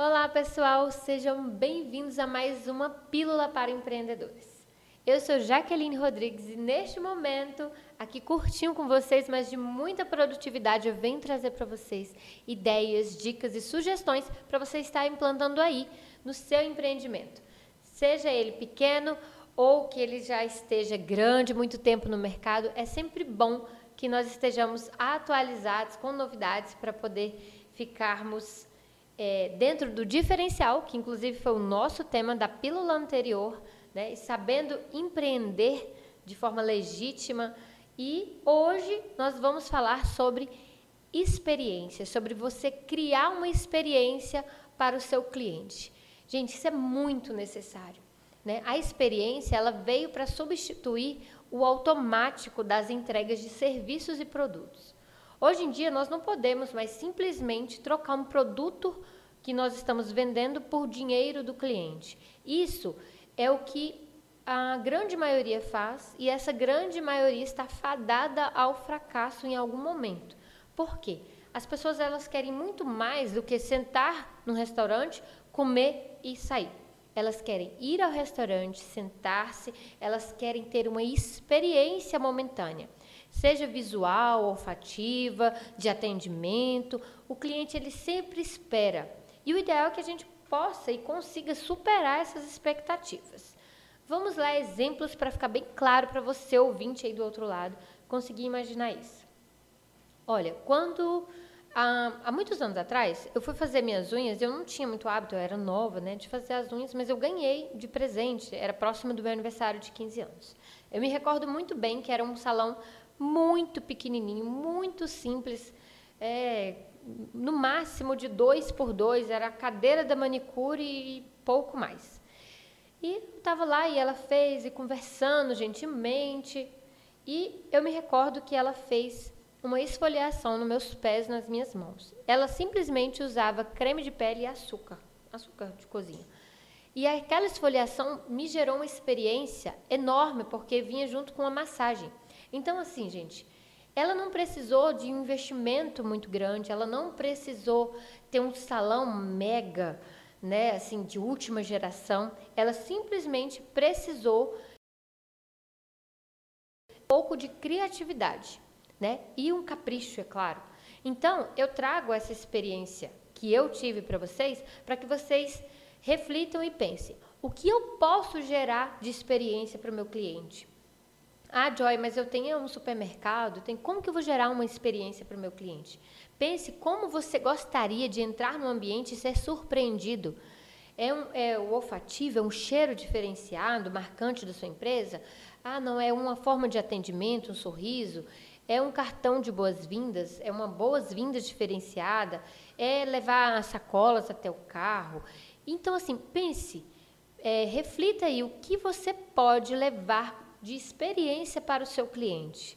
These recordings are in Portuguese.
Olá, pessoal, sejam bem-vindos a mais uma Pílula para Empreendedores. Eu sou Jaqueline Rodrigues e neste momento, aqui curtinho com vocês, mas de muita produtividade, eu venho trazer para vocês ideias, dicas e sugestões para você estar implantando aí no seu empreendimento. Seja ele pequeno ou que ele já esteja grande, muito tempo no mercado, é sempre bom que nós estejamos atualizados com novidades para poder ficarmos é, dentro do diferencial, que inclusive foi o nosso tema da pílula anterior, né, sabendo empreender de forma legítima. E hoje nós vamos falar sobre experiência, sobre você criar uma experiência para o seu cliente. Gente, isso é muito necessário. Né? A experiência ela veio para substituir o automático das entregas de serviços e produtos. Hoje em dia, nós não podemos mais simplesmente trocar um produto que nós estamos vendendo por dinheiro do cliente. Isso é o que a grande maioria faz e essa grande maioria está fadada ao fracasso em algum momento. Por quê? As pessoas elas querem muito mais do que sentar no restaurante, comer e sair. Elas querem ir ao restaurante, sentar-se, elas querem ter uma experiência momentânea seja visual, olfativa, de atendimento. O cliente ele sempre espera. E o ideal é que a gente possa e consiga superar essas expectativas. Vamos lá exemplos para ficar bem claro para você ouvinte aí do outro lado conseguir imaginar isso. Olha, quando há, há, muitos anos atrás eu fui fazer minhas unhas, eu não tinha muito hábito, eu era nova, né, de fazer as unhas, mas eu ganhei de presente, era próximo do meu aniversário de 15 anos. Eu me recordo muito bem que era um salão muito pequenininho, muito simples, é, no máximo de dois por dois, era a cadeira da manicure e pouco mais. E estava lá e ela fez, e conversando gentilmente, e eu me recordo que ela fez uma esfoliação nos meus pés, nas minhas mãos. Ela simplesmente usava creme de pele e açúcar, açúcar de cozinha. E aquela esfoliação me gerou uma experiência enorme, porque vinha junto com a massagem. Então, assim, gente, ela não precisou de um investimento muito grande, ela não precisou ter um salão mega, né, assim, de última geração. Ela simplesmente precisou um pouco de criatividade, né? E um capricho, é claro. Então, eu trago essa experiência que eu tive para vocês, para que vocês reflitam e pensem: o que eu posso gerar de experiência para o meu cliente? Ah, Joy, mas eu tenho um supermercado, tem como que eu vou gerar uma experiência para o meu cliente? Pense como você gostaria de entrar no ambiente e ser surpreendido. É, um, é o olfativo, é um cheiro diferenciado, marcante da sua empresa? Ah, não, é uma forma de atendimento, um sorriso? É um cartão de boas-vindas? É uma boas-vindas diferenciada? É levar sacolas até o carro? Então, assim, pense, é, reflita aí o que você pode levar de experiência para o seu cliente.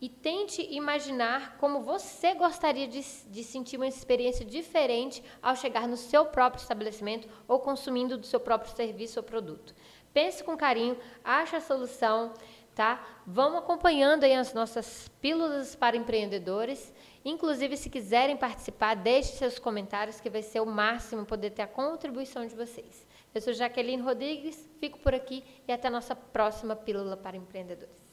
E tente imaginar como você gostaria de, de, sentir uma experiência diferente ao chegar no seu próprio estabelecimento ou consumindo do seu próprio serviço ou produto. Pense com carinho, ache a solução, tá? Vamos acompanhando aí as nossas pílulas para empreendedores. Inclusive, se quiserem participar, deixe seus comentários, que vai ser o máximo poder ter a contribuição de vocês. Eu sou Jaqueline Rodrigues, fico por aqui e até a nossa próxima Pílula para Empreendedores.